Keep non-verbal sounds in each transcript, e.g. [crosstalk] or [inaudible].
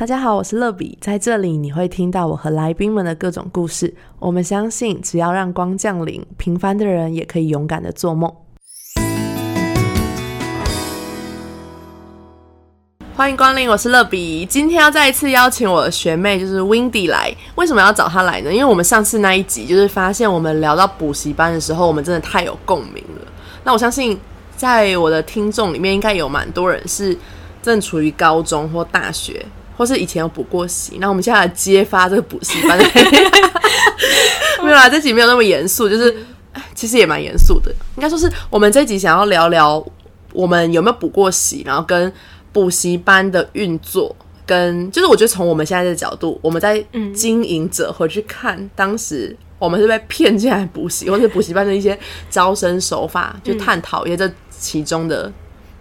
大家好，我是乐比，在这里你会听到我和来宾们的各种故事。我们相信，只要让光降临，平凡的人也可以勇敢的做梦。欢迎光临，我是乐比。今天要再一次邀请我的学妹，就是 Windy 来。为什么要找她来呢？因为我们上次那一集，就是发现我们聊到补习班的时候，我们真的太有共鸣了。那我相信，在我的听众里面，应该有蛮多人是正处于高中或大学，或是以前有补过习。那我们现在来揭发这个补习班。[laughs] 没有啦，这集没有那么严肃，就是其实也蛮严肃的。应该说是我们这集想要聊聊我们有没有补过习，然后跟。补习班的运作，跟就是我觉得从我们现在的角度，我们在经营者回去看，当时我们是被骗进来补习，或者补习班的一些招生手法，就探讨一些这其中的，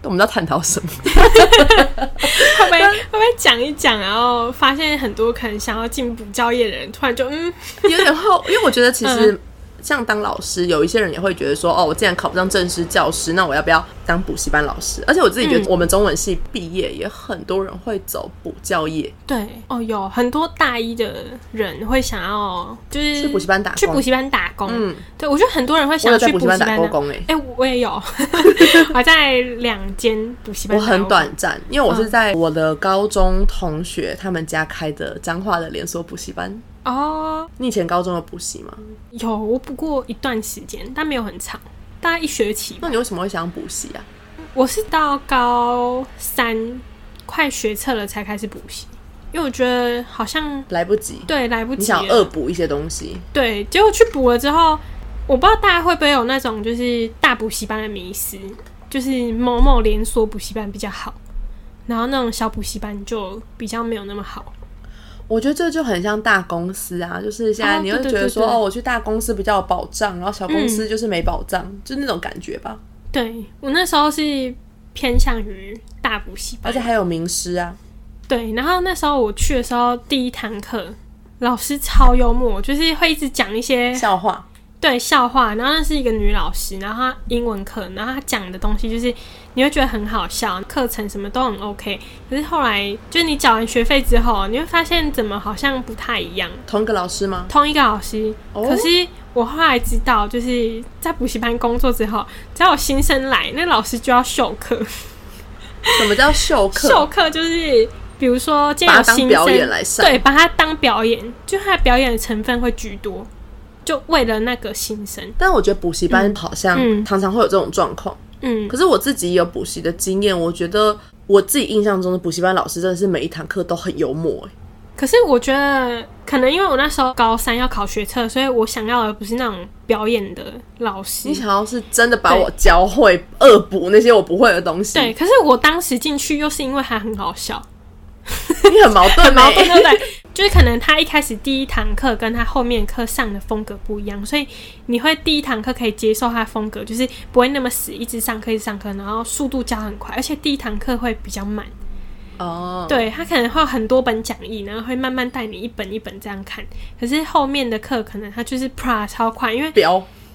我们在探讨什么？会不会会不会讲一讲，然后发现很多可能想要进补教业的人，突然就嗯，有点后，因为我觉得其实。像当老师，有一些人也会觉得说，哦，我既然考不上正式教师，那我要不要当补习班老师？而且我自己觉得，我们中文系毕业也很多人会走补教业。对，哦，有很多大一的人会想要就是去补习班打去补习班打工。嗯，对，我觉得很多人会想要去补习班打工。哎，哎，我也有，[laughs] 我在两间补习班。我很短暂，因为我是在我的高中同学他们家开的彰化的连锁补习班。哦，你以前高中有补习吗？有，我补过一段时间，但没有很长，大概一学期。那你为什么会想补习啊？我是到高三快学测了才开始补习，因为我觉得好像来不及，对，来不及。你想恶补一些东西，对，结果去补了之后，我不知道大家会不会有那种就是大补习班的迷失，就是某某连锁补习班比较好，然后那种小补习班就比较没有那么好。我觉得这就很像大公司啊，就是现在你会觉得说，哦，我去大公司比较有保障，然后小公司就是没保障，就那种感觉吧。对我那时候是偏向于大补习班，而且还有名师啊。对，然后那时候我去的时候，第一堂课老师超幽默，就是会一直讲一些笑话。对笑话，然后那是一个女老师，然后她英文课，然后她讲的东西就是你会觉得很好笑，课程什么都很 OK。可是后来就是你缴完学费之后，你会发现怎么好像不太一样。同一个老师吗？同一个老师。可是我后来知道，就是在补习班工作之后，只要有新生来，那老师就要授课。什么叫授课？授课就是比如说，把他当表演来上，对，把他当表演，就他的表演的成分会居多。就为了那个新生，但我觉得补习班好像常常会有这种状况。嗯，可是我自己有补习的经验，我觉得我自己印象中的补习班老师真的是每一堂课都很幽默。哎，可是我觉得可能因为我那时候高三要考学测，所以我想要的不是那种表演的老师，你想要是真的把我教会恶补那些我不会的东西。对，可是我当时进去又是因为还很好笑。[laughs] 你很矛盾，很矛盾，对不对？[laughs] 就是可能他一开始第一堂课跟他后面课上的风格不一样，所以你会第一堂课可以接受他的风格，就是不会那么死，一直上课一直上课，然后速度教很快，而且第一堂课会比较慢。哦，对他可能会有很多本讲义，然后会慢慢带你一本一本这样看。可是后面的课可能他就是 pra 超快，因为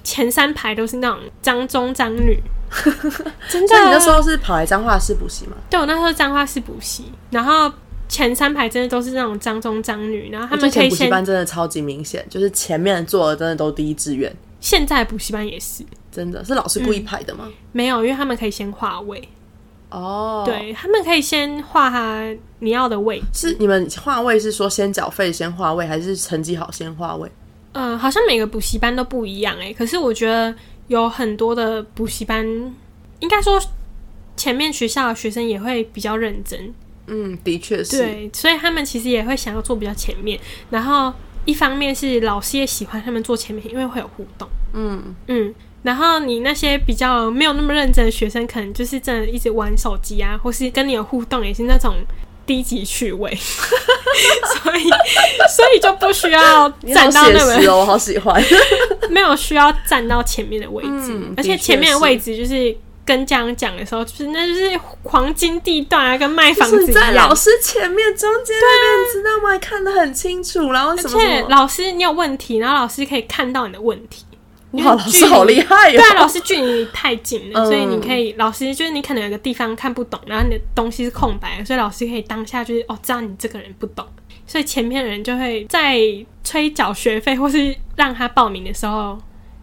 前三排都是那种张中张女，[laughs] 真的。你那时候是跑来彰化市补习吗？对，我那时候彰化市补习，然后。前三排真的都是那种张中张女，然后他们可以补习班真的超级明显，就是前面坐的真的都第一志愿。现在补习班也是，真的是老师故意排的吗？没有，因为他们可以先划位。哦，对他们可以先画他你要的位。是你们画位是说先缴费先画位，还是成绩好先画位？嗯，好像每个补习班都不一样哎。可是我觉得有很多的补习班，应该说前面学校的学生也会比较认真。嗯，的确是。对，所以他们其实也会想要坐比较前面，然后一方面是老师也喜欢他们坐前面，因为会有互动。嗯嗯，然后你那些比较没有那么认真的学生，可能就是真的一直玩手机啊，或是跟你有互动，也是那种低级趣味。[laughs] 所以，所以就不需要站到那么哦，我好喜欢，[laughs] 没有需要站到前面的位置，而且前面的位置就是。跟家长讲的时候，就是那就是黄金地段啊，跟卖房子一样。在老师前面、中间那边，知道吗？看得很清楚。然后，而且老师你有问题，然后老师可以看到你的问题。哇，老师好厉害对啊，老师距离太近了，嗯所以你可以，老师就是你可能有个地方看不懂，然后你的东西是空白的，所以老师可以当下就是哦，知道你这个人不懂，所以前面的人就会在催缴学费或是让他报名的时候，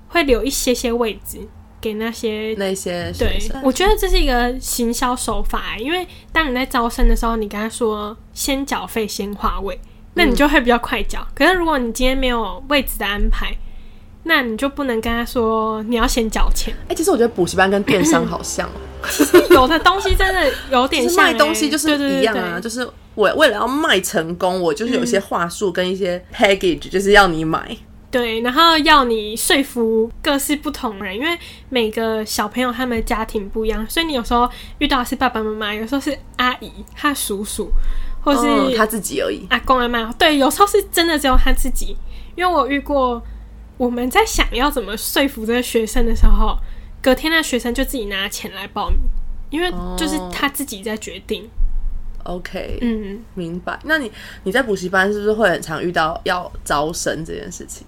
会留一些些位置给那些。那些对，我觉得这是一个行销手法，因为当你在招生的时候，你跟他说先缴费先划位，那你就会比较快缴。可是如果你今天没有位置的安排，那你就不能跟他说你要先缴钱。哎、其实我觉得补习班跟电商好像哦，[laughs] 有的东西真的有点 [laughs] 就是像、欸，卖东西就是一样啊，对就是我为了要卖成功，我就是有一些话术跟一些 package，就是要你买。对，然后要你说服各式不同人，因为每个小朋友他们的家庭不一样，所以你有时候遇到的是爸爸妈妈，有时候是阿姨、他叔叔，或是、嗯他自己而已。阿公阿妈，对，有时候是真的只有他自己。因为我遇过，我们在想要怎么说服这个学生的时候，隔天那学生就自己拿钱来报名，因为就是他自己在决定。OK，嗯，明白。那你你在补习班是不是会很常遇到要招生这件事情？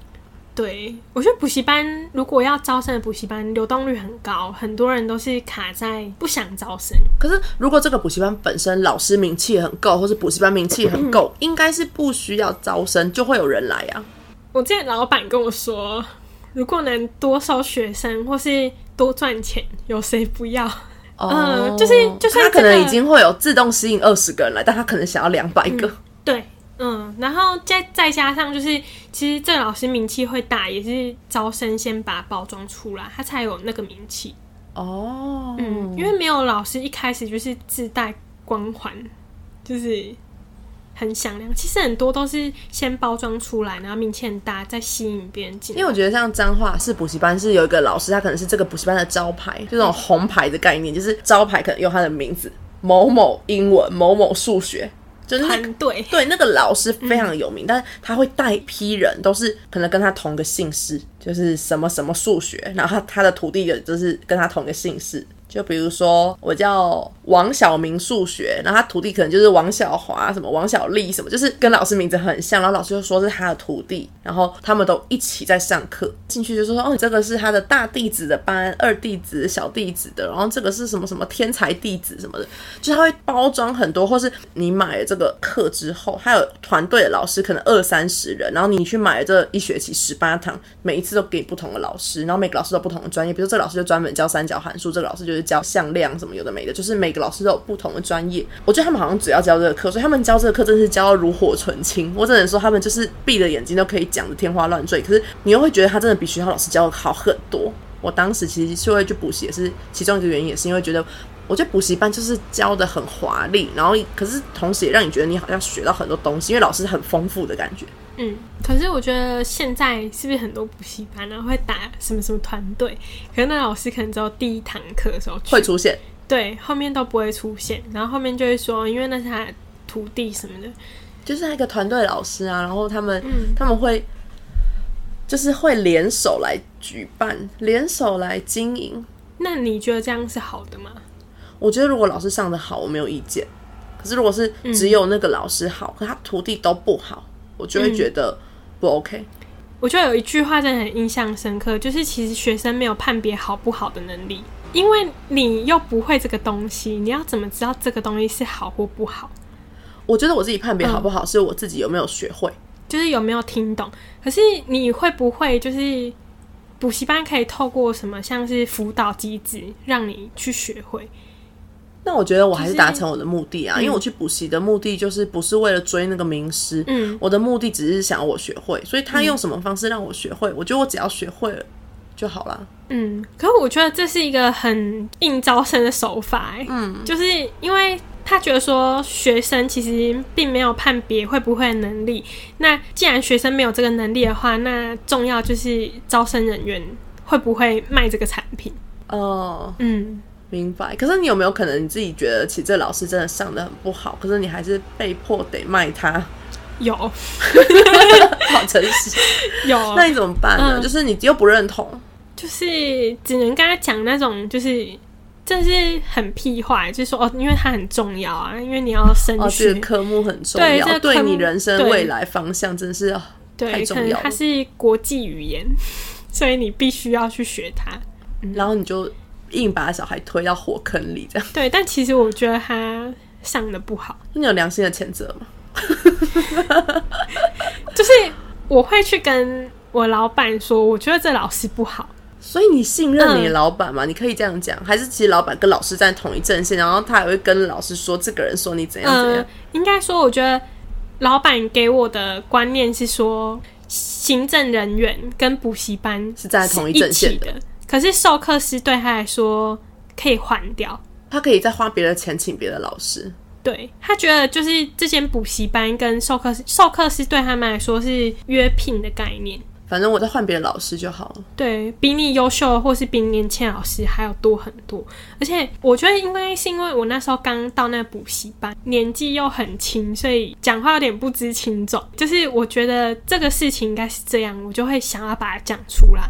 对，我觉得补习班如果要招生的补习班流动率很高，很多人都是卡在不想招生。可是如果这个补习班本身老师名气很够，或是补习班名气很够，应该是不需要招生就会有人来啊。我之前老板跟我说，如果能多收学生或是多赚钱，有谁不要？嗯就是就算这个他可能已经会有自动吸引二十个人来，但他可能想要两百个。对，嗯，然后再再加上就是，其实这个老师名气会大，也是招生先把它包装出来，他才有那个名气。哦，嗯，因为没有老师一开始就是自带光环，就是很响亮。其实很多都是先包装出来，然后名气很大，再吸引别人进。因为我觉得像彰化是补习班是有一个老师，他可能是这个补习班的招牌，就那种红牌的概念，就是招牌可能用他的名字某某英文某某数学，就是那个团队，对，那个老师非常有名，但是他会带一批人，都是可能跟他同个姓氏，就是什么什么数学，然后他他的徒弟也就是跟他同个姓氏。就比如说，我叫王小明数学，然后他徒弟可能就是王小华，什么王小丽，什么，就是跟老师名字很像，然后老师就说是他的徒弟，然后他们都一起在上课，进去就说哦，你这个是他的大弟子的班，二弟子、小弟子的，然后这个是什么什么天才弟子什么的，就他会包装很多，或是你买了这个课之后，还有团队的老师可能二三十人，然后你去买了这一学期十八堂，每一次都给不同的老师，然后每个老师都不同的专业，比如说这个老师就专门教三角函数，这个老师就是教向量什么有的没的，就是每个老师都有不同的专业。我觉得他们好像只要教这个课，所以他们教这个课真是教到炉火纯青。我只能说他们就是闭着眼睛都可以讲的天花乱坠，可是你又会觉得他真的比学校老师教的好很多。我当时其实是会去补习，也是其中一个原因，也是因为觉得。我觉得补习班就是教的很华丽，然后可是同时也让你觉得你好像学到很多东西，因为老师很丰富的感觉。嗯，可是我觉得现在是不是很多补习班呢、会打什么什么团队？可是那老师可能只有第一堂课的时候会出现，对，后面都不会出现，然后后面就会说，因为那是他徒弟什么的。就是那个团队老师啊，然后他们、嗯他们会就是会联手来举办，联手来经营。那你觉得这样是好的吗？我觉得如果老师上的好，我没有意见。可是如果是只有那个老师好，可他徒弟都不好，我就会觉得不 OK。我觉得有一句话真的很印象深刻，就是其实学生没有判别好不好的能力，因为你又不会这个东西，你要怎么知道这个东西是好或不好？我觉得我自己判别好不好，是我自己有没有学会。就是有没有听懂？可是你会不会就是补习班可以透过什么像是辅导机制，让你去学会？那我觉得我还是达成我的目的啊，因为我去补习的目的就是不是为了追那个名师，嗯，我的目的只是想要我学会，所以他用什么方式让我学会，我觉得我只要学会了就好了。嗯，可是我觉得这是一个很硬招生的手法、欸，嗯，就是因为他觉得说学生其实并没有判别会不会的能力，那既然学生没有这个能力的话，那重要就是招生人员会不会卖这个产品，哦、嗯，明白。可是你有没有可能你自己觉得，其实这老师真的上的很不好，可是你还是被迫得卖他？有 [laughs] 好诚实，[laughs] 有，那你怎么办呢？嗯就是你又不认同，就是只能跟他讲那种就是。这是很屁话，就是说哦，因为它很重要啊，因为你要升哦，学，这个科目很重要，对你人生未来方向真是啊太重要它。是国际语言，[laughs] 所以你必须要去学它。然后你就硬把小孩推到火坑里，这样。对，但其实我觉得他上的不好，你有良心的谴责吗？[laughs] 就是我会去跟我老板说，我觉得这老师不好。所以你信任你的老板吗？你可以这样讲，还是其实老板跟老师在同一阵线，然后他还会跟老师说这个人说你怎样怎样？呃，应该说，我觉得老板给我的观念是说，行政人员跟补习班是在同一阵线的，可是授课师对他来说可以换掉，他可以再花别的钱请别的老师。对他觉得就是这间补习班跟授课师，授课师对他们来说是约聘的概念。反正我再换别的老师就好了。对比你优秀或是比你年轻老师还要多很多，而且我觉得应该是因为我那时候刚到那个补习班，年纪又很轻，所以讲话有点不知轻重。就是我觉得这个事情应该是这样，我就会想要把它讲出来，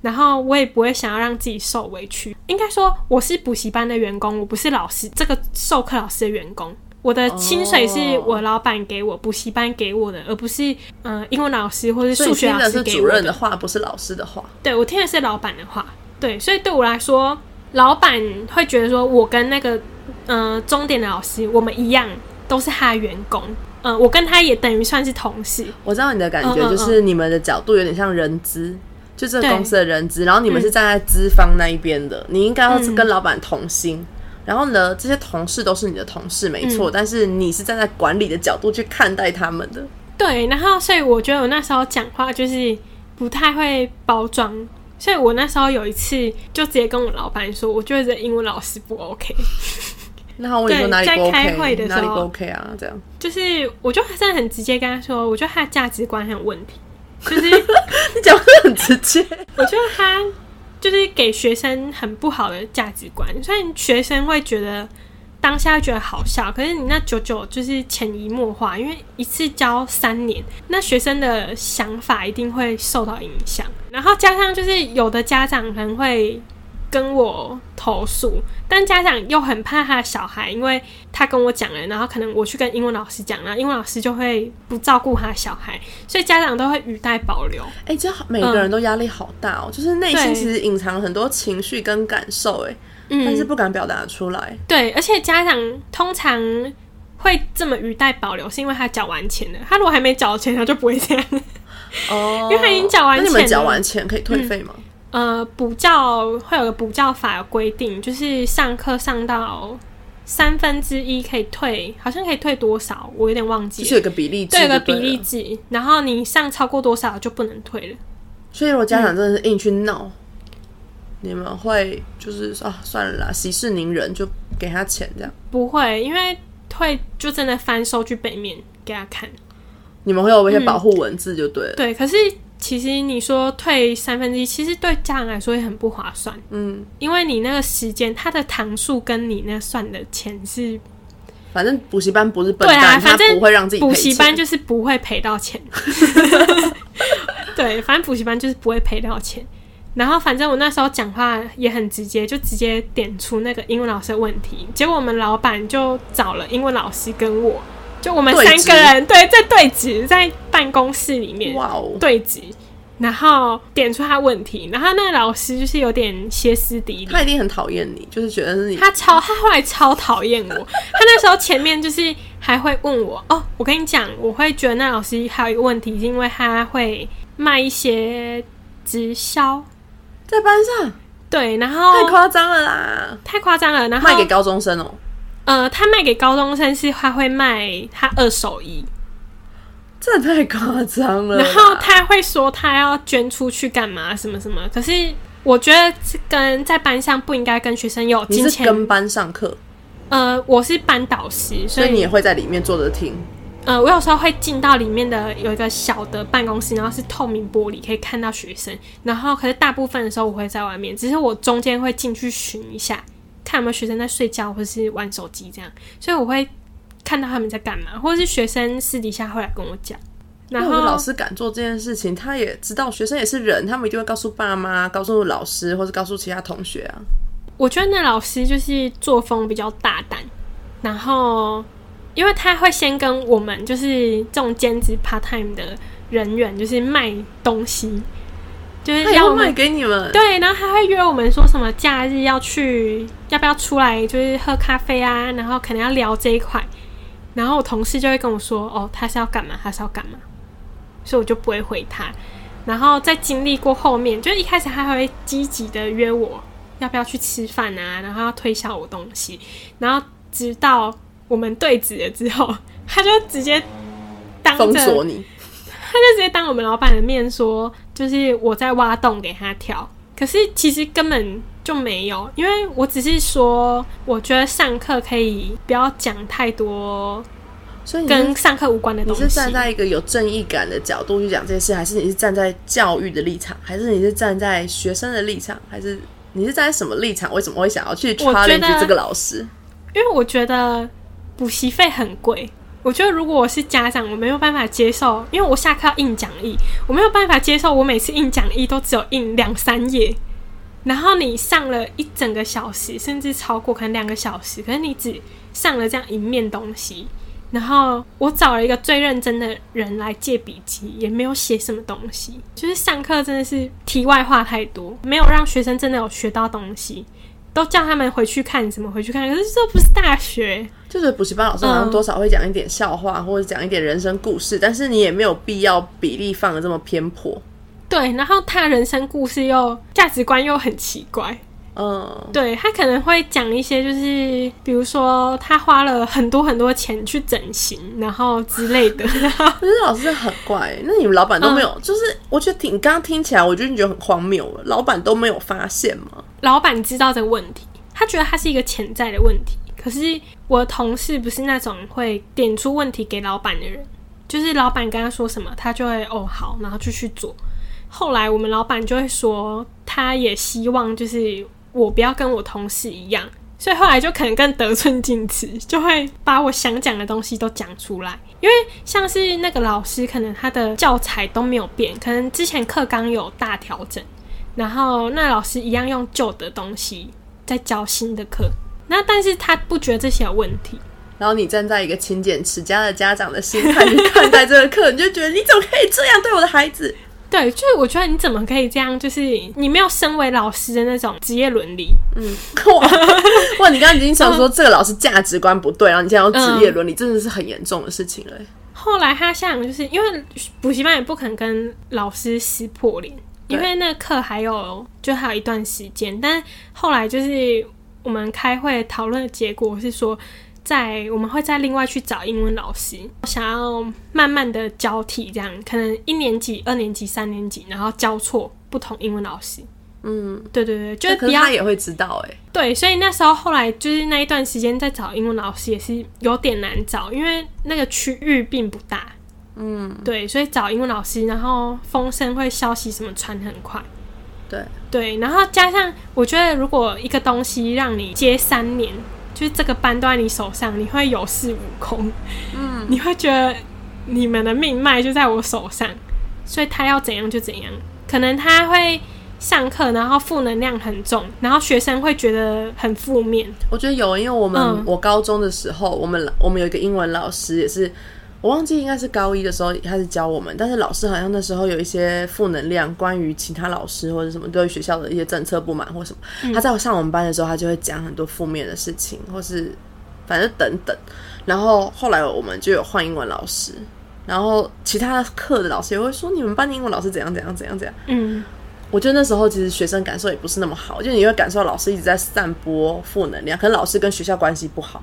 然后我也不会想要让自己受委屈。应该说我是补习班的员工，我不是老师这个授课老师的员工。我的薪水是我老板给我补习班给我的，而不是嗯英文老师或者数学老师给我的。主任的话，不是老师的话。对，我听的是老板的话。对，所以对我来说，老板会觉得说我跟那个嗯终点的老师我们一样，都是他的员工。嗯，我跟他也等于算是同事。我知道你的感觉，就是你们的角度有点像人资，就这个公司的人资，然后你们是站在资方那一边的，你应该要是跟老板同心。然后呢，这些同事都是你的同事，没错。但是你是站在管理的角度去看待他们的。对，然后所以我觉得我那时候讲话就是不太会包装，所以我那时候有一次就直接跟我老板说，我觉得这英文老师不 OK。[laughs] 那我说哪里不 OK？开会的哪里不 OK 啊？这样就是我就真的很直接跟他说，我觉得他的价值观很有问题。就是 [laughs] 你讲的很直接，我觉得他。就是给学生很不好的价值观，虽然学生会觉得当下觉得好笑，可是你那九九就是潜移默化，因为一次教三年，那学生的想法一定会受到影响。然后加上就是有的家长可能会。跟我投诉，但家长又很怕他的小孩，因为他跟我讲了，然后可能我去跟英文老师讲了，英文老师就会不照顾他小孩，所以家长都会语带保留。哎，这每个人都压力好大哦，就是内心其实隐藏很多情绪跟感受，哎，但是不敢表达出来。对，而且家长通常会这么语带保留，是因为他缴完钱了，他如果还没缴钱，他就不会这样。哦，[laughs] 因为他已经缴完钱，那你们缴完钱可以退费吗？呃，补教会有个补教法有规定，就是上课上到三分之一可以退，好像可以退多少，我有点忘记。是有个比例，对，有个比例制。然后你上超过多少就不能退了。所以，如果家长真的是硬去闹，你们会就是说啊，算了啦，息事宁人，就给他钱这样。不会，因为退就真的翻收据背面给他看。你们会有一些保护文字就对了。对，可是。其实你说退三分之一，其实对家人来说也很不划算。嗯，因为你那个时间，他的堂数跟你那算的钱是，反正补习班不是笨蛋，他不会让自己补习班就是不会赔到钱。[laughs] 对，反正补习班就是不会赔到钱。然后反正我那时候讲话也很直接，就直接点出那个英文老师的问题。结果我们老板就找了英文老师跟我。就我们三个人对在对峙，在办公室里面对峙，然后点出他问题，然后那个老师就是有点歇斯底里，他一定很讨厌你，就是觉得是你。他超他后来超讨厌我，[laughs] 他那时候前面就是还会问我哦，我跟你讲，我会觉得那老师还有一个问题，是因为他会卖一些直销。在班上，对，然后太夸张了啦，太夸张了，然后卖给高中生哦。呃，他卖给高中生是他会卖他二手衣，这太夸张了。然后他会说他要捐出去干嘛什么什么。可是我觉得跟在班上不应该跟学生有金钱。跟班上课？呃，我是班导师，所以你也会在里面坐着听。呃，我有时候会进到里面的有一个小的办公室，然后是透明玻璃可以看到学生。然后可是大部分的时候我会在外面，只是我中间会进去巡一下。看有没有学生在睡觉，或者是玩手机这样，所以我会看到他们在干嘛，或者是学生私底下会来跟我讲。然后老师敢做这件事情，他也知道学生也是人，他们一定会告诉爸妈、告诉老师，或者告诉其他同学啊。我觉得那老师就是作风比较大胆，然后因为他会先跟我们就是这种兼职 part time 的人员，就是卖东西。就是要卖给你们。对，然后他会约我们说什么假日要去，要不要出来就是喝咖啡啊，然后可能要聊这一块。然后我同事就会跟我说，哦，他是要干嘛，他是要干嘛，所以我就不会回他。然后在经历过后面，就一开始他还会积极的约我要不要去吃饭啊，然后要推销我东西，然后直到我们对质了之后，[laughs] 他就直接当着封锁你，他就直接当我们老板的面说，就是我在挖洞给他跳。可是其实根本就没有，因为我只是说，我觉得上课可以不要讲太多所以跟上课无关的东西。你是站在一个有正义感的角度去讲这件事，还是你是站在教育的立场，还是你是站在学生的立场，还是你是站在什么立场？为什么会想要去我觉得 challenge 这个老师？因为我觉得补习费很贵。我觉得如果我是家长，我没有办法接受，因为我下课要印讲义，我没有办法接受我每次印讲义都只有印两三页，然后你上了一整个小时，甚至超过可能两个小时，可是你只上了这样一面东西，然后我找了一个最认真的人来借笔记，也没有写什么东西，就是上课真的是题外话太多，没有让学生真的有学到东西。都叫他们回去看什么回去看，可是这不是大学，就是补习班老师好像多少会讲一点笑话，或者讲一点人生故事，但是你也没有必要比例放的这么偏颇。对，然后他人生故事又价值观又很奇怪，嗯，对他可能会讲一些就是，比如说他花了很多很多钱去整形，然后之类的，然 [laughs] 后可是老师很怪，那你们老板都没有，就是我觉得挺刚刚听起来，我就觉得很荒谬了，老板都没有发现吗？老板知道这个问题，他觉得他是一个潜在的问题。可是我的同事不是那种会点出问题给老板的人，就是老板跟他说什么，他就会哦好，然后就去做。后来我们老板就会说，他也希望就是我不要跟我同事一样，所以后来就可能更得寸进尺，就会把我想讲的东西都讲出来。因为像是那个老师，可能他的教材都没有变，可能之前课纲有大调整。然后那老师一样用旧的东西在教新的课，那但是他不觉得这些有问题，然后你站在一个勤俭持家的家长的心态去看待这个课，你就觉得你怎么可以这样对我的孩子？对，就是我觉得你怎么可以这样？就是你没有身为老师的那种职业伦理，哇 [laughs] 哇！你刚刚已经想说这个老师价值观不对，然后你现在用职业伦理，真的是很严重的事情了欸。后来他想就是因为补习班也不肯跟老师撕破脸，因为那课还有就还有一段时间，但后来就是我们开会讨论的结果是说。在我们会再另外去找英文老师，想要慢慢的交替，这样可能一年级、二年级、三年级，然后交错不同英文老师。嗯，对对对，就是比较他也会知道哎、对，所以那时候后来就是那一段时间在找英文老师也是有点难找，因为那个区域并不大。嗯，对，所以找英文老师，然后风声会消息什么传很快。对，对，然后加上我觉得，如果一个东西让你接三年，就是这个班都在你手上，你会有恃无恐。嗯，你会觉得你们的命脉就在我手上，所以他要怎样就怎样。可能他会上课，然后负能量很重，然后学生会觉得很负面。我觉得有，因为我们、嗯我高中的时候，我们我们有一个英文老师，也是我忘记应该是高一的时候他是教我们，但是老师好像那时候有一些负能量，关于其他老师或者什么对学校的一些政策不满或什么，他在上我们班的时候，他就会讲很多负面的事情，或是反正等等。然后后来我们就有换英文老师，然后其他课的老师也会说你们班的英文老师怎样怎样怎样怎样。嗯，我觉得那时候其实学生感受也不是那么好，就你会感受到老师一直在散播负能量，可能老师跟学校关系不好。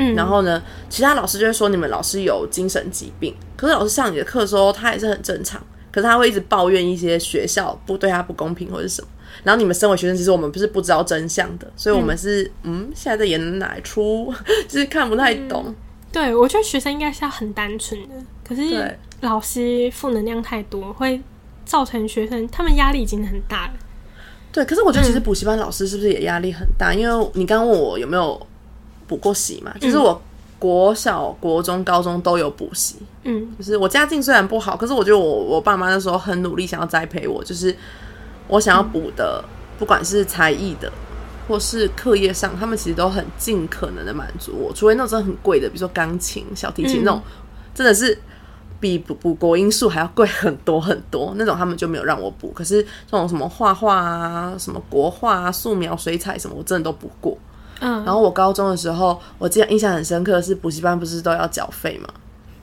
嗯然后呢，其他老师就会说你们老师有精神疾病，可是老师上你的课的时候，他也是很正常，可是他会一直抱怨一些学校不对他不公平或者是什么。然后你们身为学生，其实我们不是不知道真相的，所以我们是嗯现在在演哪一出，[laughs] 就是看不太懂。对，我觉得学生应该是要很单纯的，可是对老师负能量太多，会造成学生他们压力已经很大了。对，可是我觉得其实补习班老师是不是也压力很大？因为你刚刚问我有没有补过习嘛，就是我国小、国中、高中都有补习。嗯就是我家境虽然不好，可是我觉得我我爸妈那时候很努力，想要栽培我，就是我想要补的，不管是才艺的，或是课业上，他们其实都很尽可能的满足我，除非那种很贵的，比如说钢琴、小提琴嗯那种，真的是比补补国音数还要贵很多很多，那种他们就没有让我补。可是这种什么画画啊、什么国画啊、素描、水彩什么，我真的都补过。嗯，然后我高中的时候，我记得印象很深刻的是补习班不是都要缴费嘛？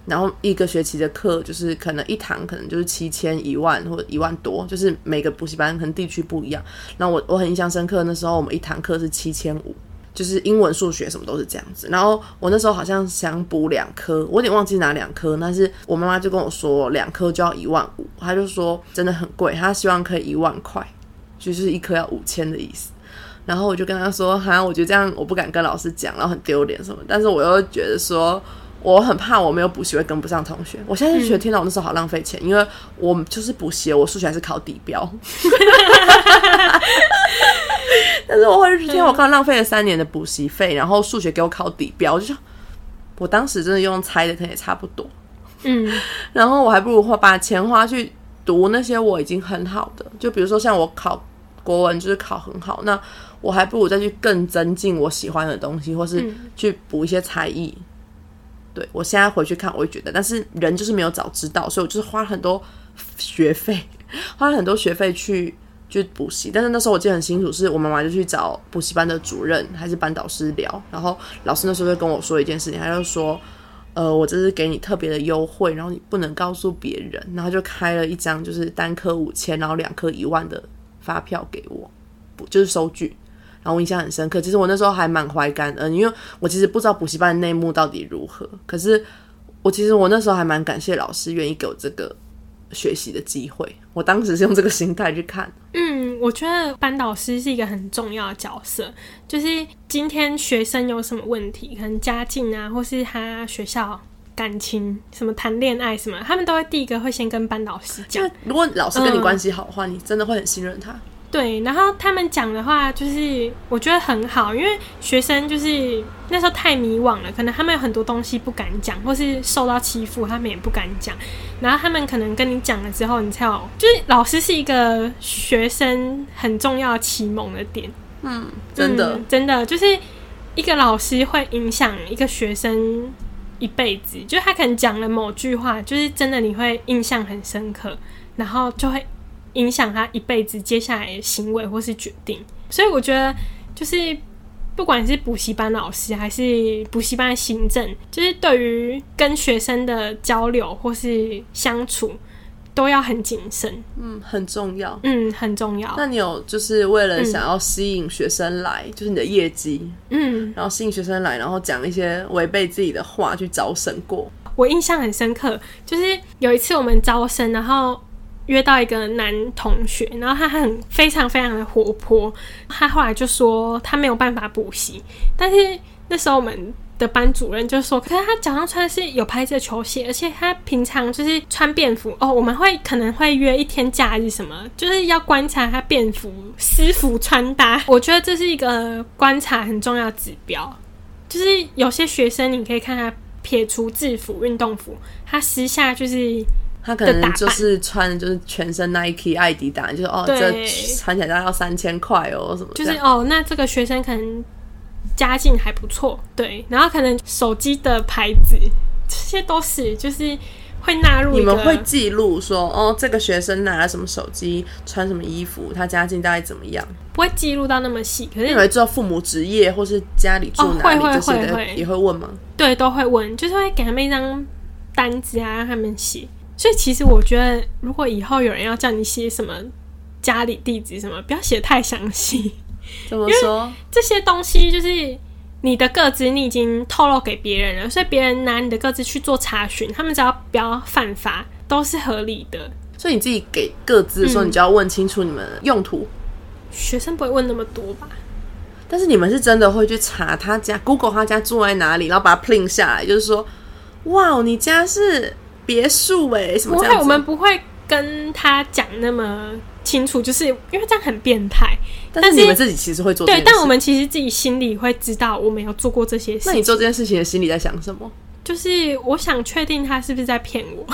然后一个学期的课就是可能一堂可能就是七千、一万或者一万多，就是每个补习班可能地区不一样。那我我很印象深刻，那时候我们一堂课是七千五，就是英文、数学什么都是这样子。然后我那时候好像想补两科，我有点忘记哪两科，但是我妈妈就跟我说两科就要一万五，她就说真的很贵，她希望可以一万块，就是一科要五千的意思。然后我就跟他说，哈，我觉得这样我不敢跟老师讲，然后很丢脸什么。但是我又觉得说。我很怕我没有补习会跟不上同学。我现在就觉得天哪，我那时候好浪费钱，因为我就是补习，我数学还是考底标。但是我会天，我刚浪费了三年的补习费，然后数学给我考底标，我就想，我当时真的用猜的，可能也差不多。嗯，然后我还不如花把钱花去读那些我已经很好的，就比如说像我考国文就是考很好，那我还不如再去更增进我喜欢的东西，或是去补一些才艺。对我现在回去看，我会觉得，但是人就是没有早知道，所以我就是花了很多学费，[laughs] 花了很多学费去去补习。但是那时候我记得很清楚，是我妈妈就去找补习班的主任还是班导师聊，然后老师那时候就跟我说一件事情，他就说，呃，我这是给你特别的优惠，然后你不能告诉别人，然后就开了一张就是单科五千，然后两科一万的发票给我，不就是收据。然后我印象很深刻，其实我那时候还满怀感恩，因为我其实不知道补习班内幕到底如何。可是我其实我那时候还蛮感谢老师愿意给我这个学习的机会。我当时是用这个心态去看。嗯，我觉得班导师是一个很重要的角色，就是今天学生有什么问题，可能家境啊，或是他学校感情什么谈恋爱什么，他们都会第一个会先跟班导师讲。如果老师跟你关系好的话，你真的会很信任他。对，然后他们讲的话就是我觉得很好，因为学生就是那时候太迷惘了，可能他们有很多东西不敢讲，或是受到欺负，他们也不敢讲。然后他们可能跟你讲了之后，你才有，就是老师是一个学生很重要启蒙的点。嗯，真的，真的就是一个老师会影响一个学生一辈子，就他可能讲了某句话，就是真的你会印象很深刻，然后就会。影响他一辈子接下来的行为或是决定，所以我觉得就是不管是补习班老师还是补习班行政，就是对于跟学生的交流或是相处都要很谨慎。嗯，很重要。嗯，很重要。那你有就是为了想要吸引学生来，就是你的业绩，嗯，然后吸引学生来，然后讲一些违背自己的话去招生过？我印象很深刻，就是有一次我们招生，然后。约到一个男同学，然后他很非常非常的活泼，他后来就说他没有办法补习，但是那时候我们的班主任就说，可是他脚上穿的是有牌子的球鞋，而且他平常就是穿便服哦，我们会可能会约一天假日什么，就是要观察他便服私服穿搭，我觉得这是一个观察很重要指标，就是有些学生你可以看他撇除制服运动服，他私下就是。他可能就是穿就是全身 Nike、艾迪达，就是哦，这穿起来大概要三千块哦，什么？就是哦，那这个学生可能家境还不错，对，然后可能手机的牌子这些都是，就是会纳入。你们会记录说哦，这个学生拿了什么手机，穿什么衣服，他家境大概怎么样？不会记录到那么细，可是你会知道父母职业或是家里住哪里这些的也会问吗？对，都会问，就是会给他们一张单子啊，让他们写。所以其实我觉得，如果以后有人要叫你写什么家里地址什么，不要写太详细。怎么说？这些东西就是你的个资，你已经透露给别人了，所以别人拿你的个资去做查询，他们只要不要犯法，都是合理的。所以你自己给个资的时候，你就要问清楚你们用途。学生不会问那么多吧？但是你们是真的会去查他家，Google 他家住在哪里，然后把它 print 下来，就是说，哇，你家是。别墅哎，什么？不会，我们不会跟他讲那么清楚，就是因为这样很变态。但是你们自己其实会做，对，但我们其实自己心里会知道，我们有做过这些事。那你做这件事情的心里在想什么？就是我想确定他是不是在骗我，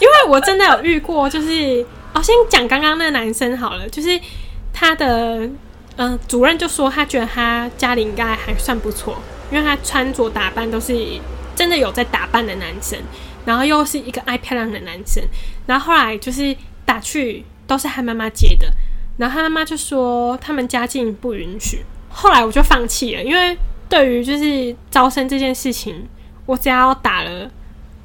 因为我真的有遇过，就是哦，先讲刚刚那个男生好了，就是他的嗯主任就说他觉得他家里应该还算不错，因为他穿着打扮都是。真的有在打扮的男生，然后又是一个爱漂亮的男生，然后后来就是打去都是他妈妈接的，然后他妈妈就说他们家境不允许，后来我就放弃了，因为对于就是招生这件事情，我只要打了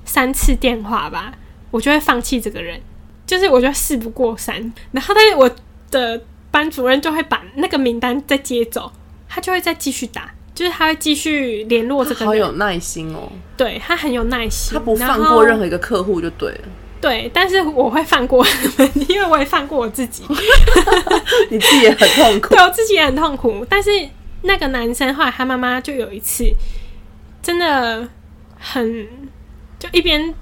三次电话吧，我就会放弃这个人，就是我就事不过三，然后但是我的班主任就会把那个名单再接走，他就会再继续打。就是他会继续联络这个人，好有耐心哦。对他很有耐心，他不放过任何一个客户就对了。对，但是我会放过他们，因为我也放过我自己。[laughs] 你自己也很痛苦，对我自己也很痛苦。但是那个男生后来他妈妈就有一次，真的很就一边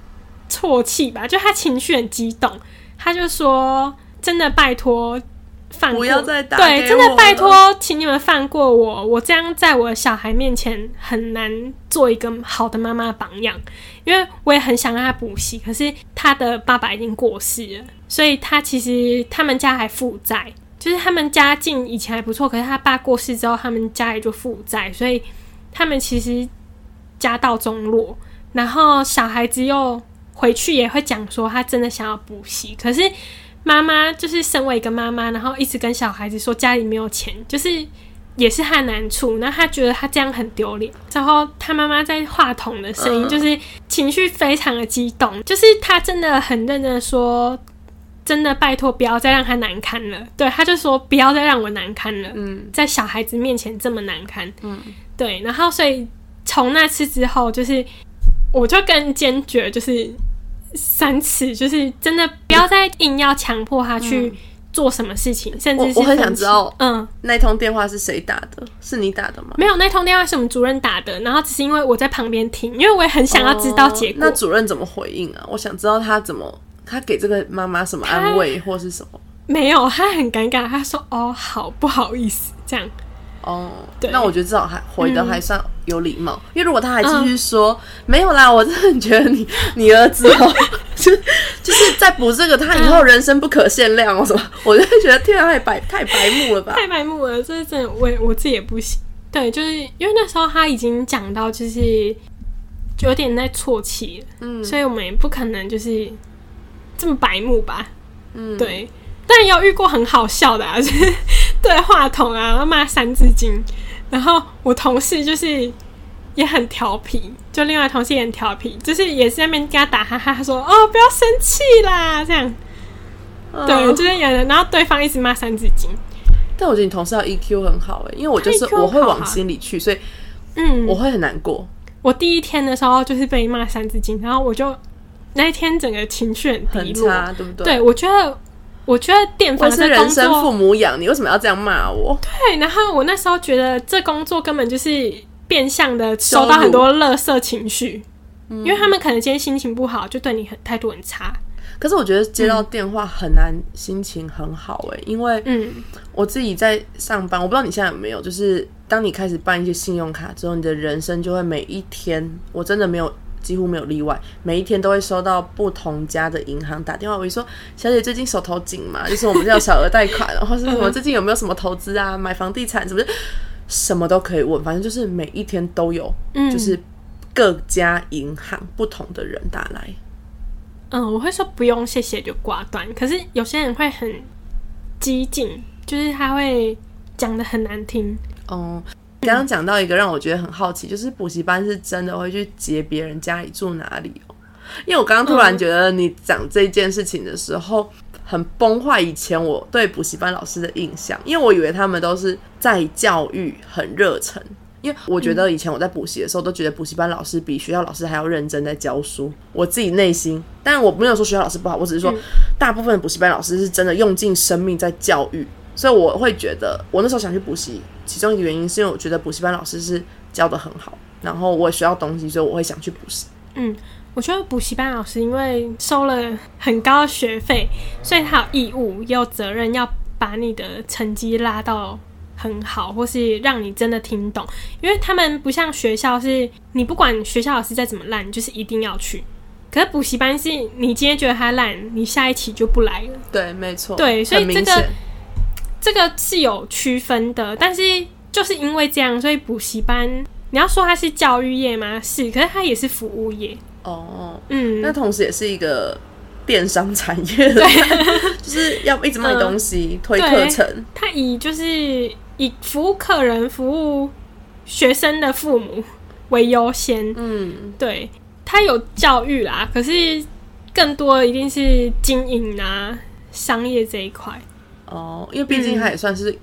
啜泣吧，就他情绪很激动，他就说：“真的拜托。”放过对，真的拜托，请你们放过我。我这样在我的小孩面前很难做一个好的妈妈榜样，因为我也很想让他补习，可是他的爸爸已经过世了，所以他其实他们家还负债，就是他们家境以前还不错，可是他爸过世之后，他们家里就负债，所以他们其实家道中落。然后小孩子又回去也会讲说，他真的想要补习，可是。妈妈就是身为一个妈妈，然后一直跟小孩子说家里没有钱，就是也是他难处。那他觉得他这样很丢脸。然后他妈妈在话筒的声音就是情绪非常的激动，就是他真的很认真的说：“真的拜托不要再让他难堪了。”对，他就说：“不要再让我难堪了。”嗯，在小孩子面前这么难堪。嗯，对。然后所以从那次之后，就是我就更坚决，就是。三次就是真的，不要再硬要强迫他去做什么事情，甚至是我很想知道，嗯，那通电话是谁打的？是你打的吗？没有，那通电话是我们主任打的，然后只是因为我在旁边听，因为我也很想要知道结果。那主任怎么回应啊？我想知道他怎么，他给这个妈妈什么安慰或是什么？没有，他很尴尬，他说：“哦，好不好意思，这样。”哦，对，那我觉得至少还回的还算有礼貌，因为如果他还继续说没有啦，我真的觉得你 [laughs] 你儿子哦，就就是在补这个，他以后人生不可限量哦什么，[laughs] 我就会觉得天啊，太白太白目了吧，太白目了，这真的我我自己也不行。对，就是因为那时候他已经讲到就是就有点在啜泣，嗯，所以我们也不可能就是这么白目吧，嗯，对。但有遇过很好笑的啊，就是 [laughs] 对话筒啊骂三字经，然后我同事就是也很调皮，就另外同事也很调皮，就是也是在那边跟他打哈哈，他说哦不要生气啦，这样，对，就是有人，然后对方一直骂三字经，但我觉得你同事要 EQ 很好哎，因为我就是我会往心里去，所以嗯，我会很难过。我第一天的时候就是被骂三字经，然后我就那一天整个情绪很低落，对不对？对我觉得。我觉得电访是人生父母养，你为什么要这样骂我？对，然后我那时候觉得这工作根本就是变相的收到很多乐色情绪，因为他们可能今天心情不好，就对你很态度很差。可是我觉得接到电话很难心情很好哎，因为嗯，我自己在上班，我不知道你现在有没有，就是当你开始办一些信用卡之后，你的人生就会每一天，我真的没有。几乎没有例外，每一天都会收到不同家的银行打电话，我说：“小姐最近手头紧嘛？[laughs] 就是我们叫小额贷款，然后是什么最近有没有什么投资啊？买房地产是不是？什么都可以问，反正就是每一天都有，嗯就是各家银行不同的人打来。嗯，我会说不用谢谢就挂断，可是有些人会很激进，就是他会讲的很难听哦。刚刚讲到一个让我觉得很好奇，就是补习班是真的会去接别人家里住哪里哦？因为我刚刚突然觉得你讲这件事情的时候，很崩坏以前我对补习班老师的印象，因为我以为他们都是在教育很热忱，因为我觉得以前我在补习的时候都觉得补习班老师比学校老师还要认真在教书，我自己内心，但我没有说学校老师不好，我只是说大部分补习班老师是真的用尽生命在教育。所以我会觉得，我那时候想去补习，其中一个原因是因为我觉得补习班老师是教的很好，然后我也学到东西，所以我会想去补习。嗯，我觉得补习班老师因为收了很高的学费，所以他有义务也、有责任要把你的成绩拉到很好，或是让你真的听懂。因为他们不像学校，是你不管学校老师再怎么烂，就是一定要去。可是补习班是你今天觉得他烂，你下一期就不来了。对，没错。对，所以这个。这个是有区分的，但是就是因为这样，所以补习班你要说它是教育业吗？是，可是它也是服务业。哦，嗯，那同时也是一个电商产业的，[laughs] 就是要一直卖东西、推课程。它以就是以服务客人、服务学生的父母为优先。嗯，对，它有教育啦，可是更多的一定是经营啊、商业这一块。哦，因为毕竟它也算是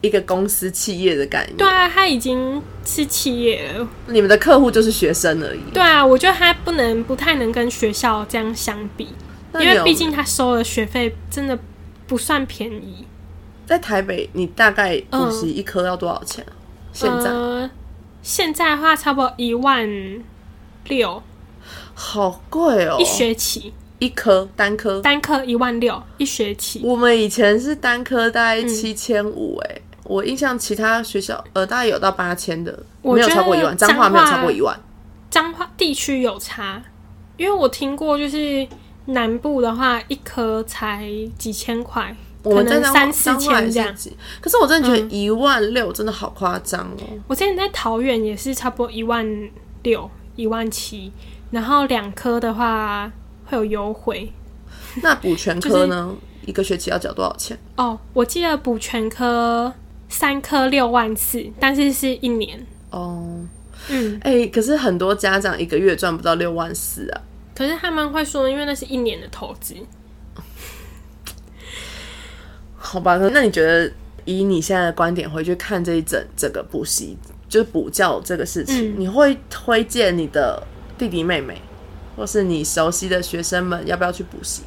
一个公司企业的概念。对啊，它已经是企业了。你们的客户就是学生而已。对啊，我觉得它不能不太能跟学校这样相比，因为毕竟它收的学费真的不算便宜。在台北，你大概补习一科要多少钱啊？现在、呃、现在的话差不多一万六好贵哦，一学期，一科单科。单科一万六一学期。我们以前是单科大概七千五，哎，我印象其他学校呃大概有到八千的，没有超过一万，彰化彰没有超过一万。彰化地区有差，因为我听过，就是南部的话，一科才几千块，我能在三四千这样嗯是。几，可是我真的觉得一万六真的好夸张哦。我之前在桃园也是差不多一万六、一万七，然后两科的话会有优惠那补全科呢？一个学期要缴多少钱？哦。我记得补全科三科六万四，但是是一年。哦，嗯，哎、可是很多家长一个月赚不到六万四啊。可是他们会说，因为那是一年的投资。好吧，那你觉得以你现在的观点回去看这一整整个补习，就是补教这个事情，嗯你会推荐你的弟弟妹妹，或是你熟悉的学生们要不要去补习？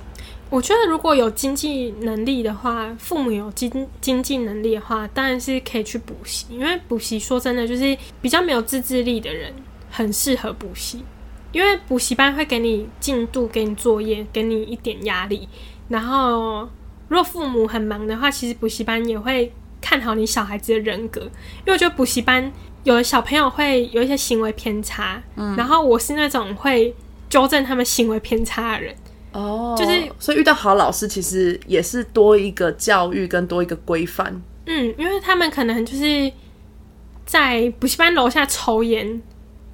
我觉得如果有经济能力的话，父母有经经济能力的话，当然是可以去补习。因为补习说真的，就是比较没有自制力的人很适合补习，因为补习班会给你进度、给你作业、给你一点压力。然后，如果父母很忙的话，其实补习班也会看好你小孩子的人格。因为我觉得补习班有的小朋友会有一些行为偏差，嗯然后我是那种会纠正他们行为偏差的人。哦，就是所以遇到好老师，其实也是多一个教育跟多一个规范。嗯，因为他们可能就是在补习班楼下抽烟，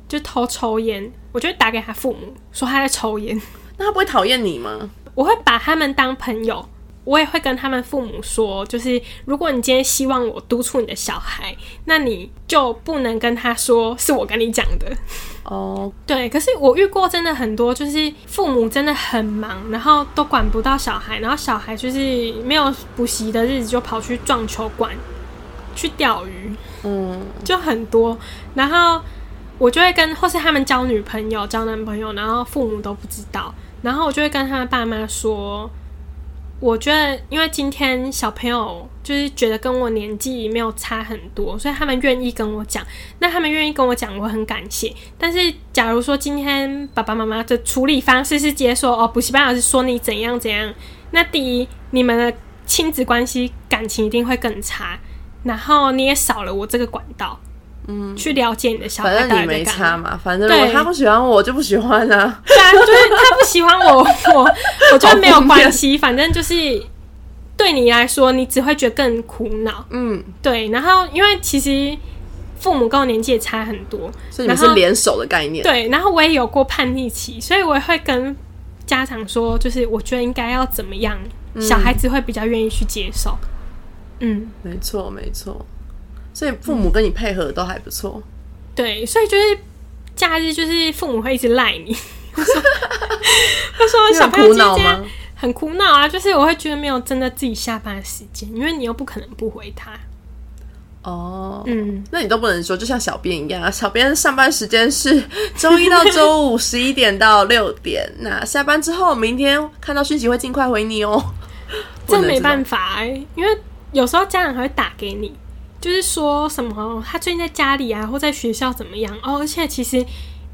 就偷抽烟，我就会打给他父母说他在抽烟，那他不会讨厌你吗？我会把他们当朋友，我也会跟他们父母说，就是如果你今天希望我督促你的小孩，那你就不能跟他说是我跟你讲的。哦，[laughs] 对，可是我遇过真的很多，就是父母真的很忙，然后都管不到小孩，然后小孩就是没有补习的日子就跑去撞球馆去钓鱼，嗯，就很多。然后我就会跟，或是他们交女朋友、交男朋友，然后父母都不知道，然后我就会跟他爸妈说。我觉得，因为今天小朋友就是觉得跟我年纪没有差很多，所以他们愿意跟我讲。那他们愿意跟我讲，我很感谢。但是，假如说今天爸爸妈妈的处理方式是接说哦，补习班老师说你怎样怎样，那第一，你们的亲子关系感情一定会更差，然后你也少了我这个管道，嗯，去了解你的小孩反正你没差嘛，反正如果对他不喜欢我，我就不喜欢啊。对啊，就是他不喜欢我，我 [laughs] 我觉得没有关系，反正就是对你来说，你只会觉得更苦恼。嗯，对，然后因为其实父母跟我年纪也差很多，所以你们是联手的概念。对，然后我也有过叛逆期，所以我也会跟家长说，就是我觉得应该要怎么样，小孩子会比较愿意去接受。嗯，没错，没错。所以父母跟你配合都还不错。对，所以就是假日就是父母会一直赖你，[laughs] 他说他说你很小朋友苦恼今天吗？很苦恼啊，就是我会觉得没有真的自己下班的时间，因为你又不可能不回他。哦，嗯，那你都不能说，就像小编一样啊，小编上班时间是周一到周五 [laughs] 十一点到六点，那下班之后，明天看到讯息会尽快回你哦。[laughs] 这没办法，哎、欸，因为有时候家长还会打给你，就是说什么他最近在家里啊，或在学校怎么样？哦，而且其实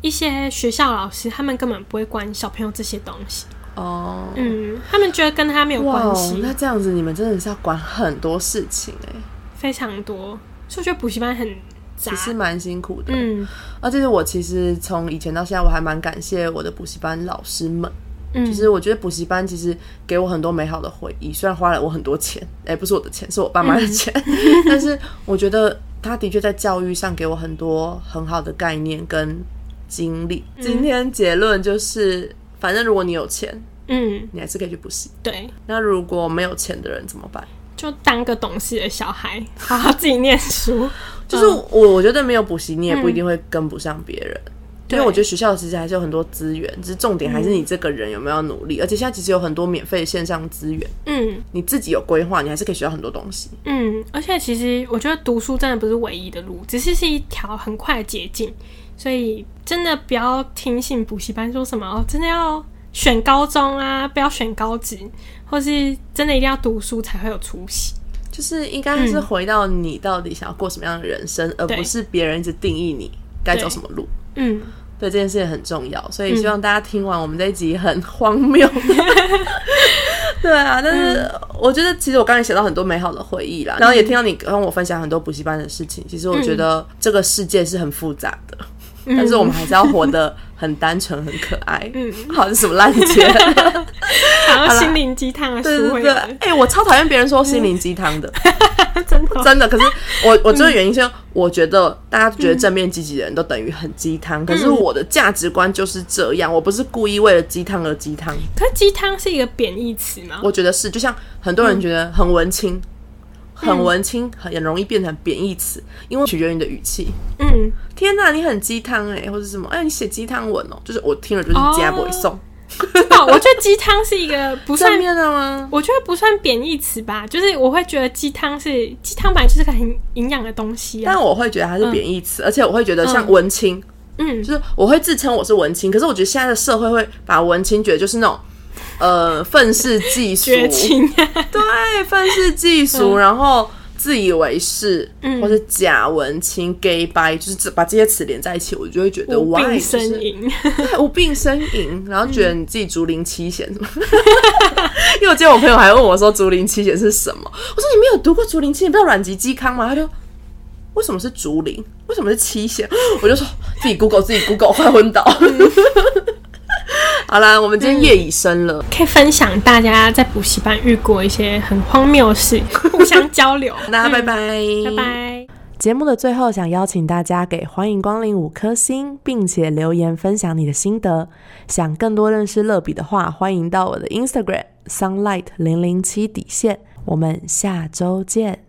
一些学校老师他们根本不会管小朋友这些东西，哦，嗯，他们觉得跟他没有关系，那这样子你们真的是要管很多事情哎、非常多，所以我觉得补习班很杂。其，实蛮辛苦的。嗯。而且我其实从以前到现在，我还蛮感谢我的补习班老师们。嗯，其实我觉得补习班其实给我很多美好的回忆，虽然花了我很多钱，哎、不是我的钱，是我爸妈的钱，[laughs] 但是我觉得他的确在教育上给我很多很好的概念跟经历。今天结论就是，反正如果你有钱，嗯，你还是可以去补习。对，那如果没有钱的人怎么办？就当个懂事的小孩，好好自己念书。就是我我觉得没有补习，你也不一定会跟不上别人。因为我觉得学校其实还是有很多资源，只是重点还是你这个人有没有努力。而且现在其实有很多免费的线上资源，嗯你自己有规划，你还是可以学到很多东西。嗯，而且其实我觉得读书真的不是唯一的路，只是是一条很快的捷径。所以真的不要听信补习班说什么哦，真的要选高中啊，不要选高职，或是真的一定要读书才会有出息。就是应该是回到你到底想要过什么样的人生，而不是别人一直定义你该走什么路。嗯，对这件事情很重要，所以希望大家听完我们这一集很荒谬。[laughs] 对啊，但是我觉得其实我刚才写到很多美好的回忆啦，然后也听到你跟我分享很多补习班的事情。其实我觉得这个世界是很复杂的，但是我们还是要活得很单纯、很可爱。嗯，好，这是什么烂结？[laughs] 然后心灵鸡汤啊对对对，哎、我超讨厌别人说心灵鸡汤的。[laughs] 真的真的，可是我 [laughs] 我这个原因是，我觉得大家觉得正面积极的人都等于很鸡汤，可是我的价值观就是这样，我不是故意为了鸡汤而鸡汤，可是鸡汤是一个贬义词吗？我觉得是，就像很多人觉得很文青。很文青，很容易变成贬义词，因为取决于你的语气。嗯，天哪，你很鸡汤哎，或者什么哎，你写鸡汤文哦，就是我听了就是加不会送，哦，我觉得鸡汤是一个不算面的吗？我觉得不算贬义词吧，就是我会觉得鸡汤是鸡汤本来就是个很营养的东西啊。但我会觉得它是贬义词，而且我会觉得像嗯。文青，嗯，就是我会自称我是文青，可是我觉得现在的社会会把文青觉得就是那种呃愤世嫉俗，绝情，[laughs] [laughs] 对，愤世嫉俗，然后自以为是，嗯或者假文青、gay 掰，就是这把这些词连在一起，我就会觉得无病呻吟。对无病呻吟，然后觉得你自己竹林七贤什么。[laughs] 因为我记得我朋友还问我说竹林七贤是什么，我说你没有读过竹林七贤，不知道阮籍嵇康吗？他就。为什么是竹林？为什么是七贤？[gasps] 我就说自己 Google 自己 Google，快昏倒。好啦，我们今天夜已深了，可以分享大家在补习班遇过一些很荒谬的事，[laughs] 互相交流。[laughs] 大家拜拜，拜拜。节目的最后，想邀请大家给欢迎光临五颗星，并且留言分享你的心得。想更多认识乐比的话，欢迎到我的 Instagram sunlight 零零七底线。我们下周见。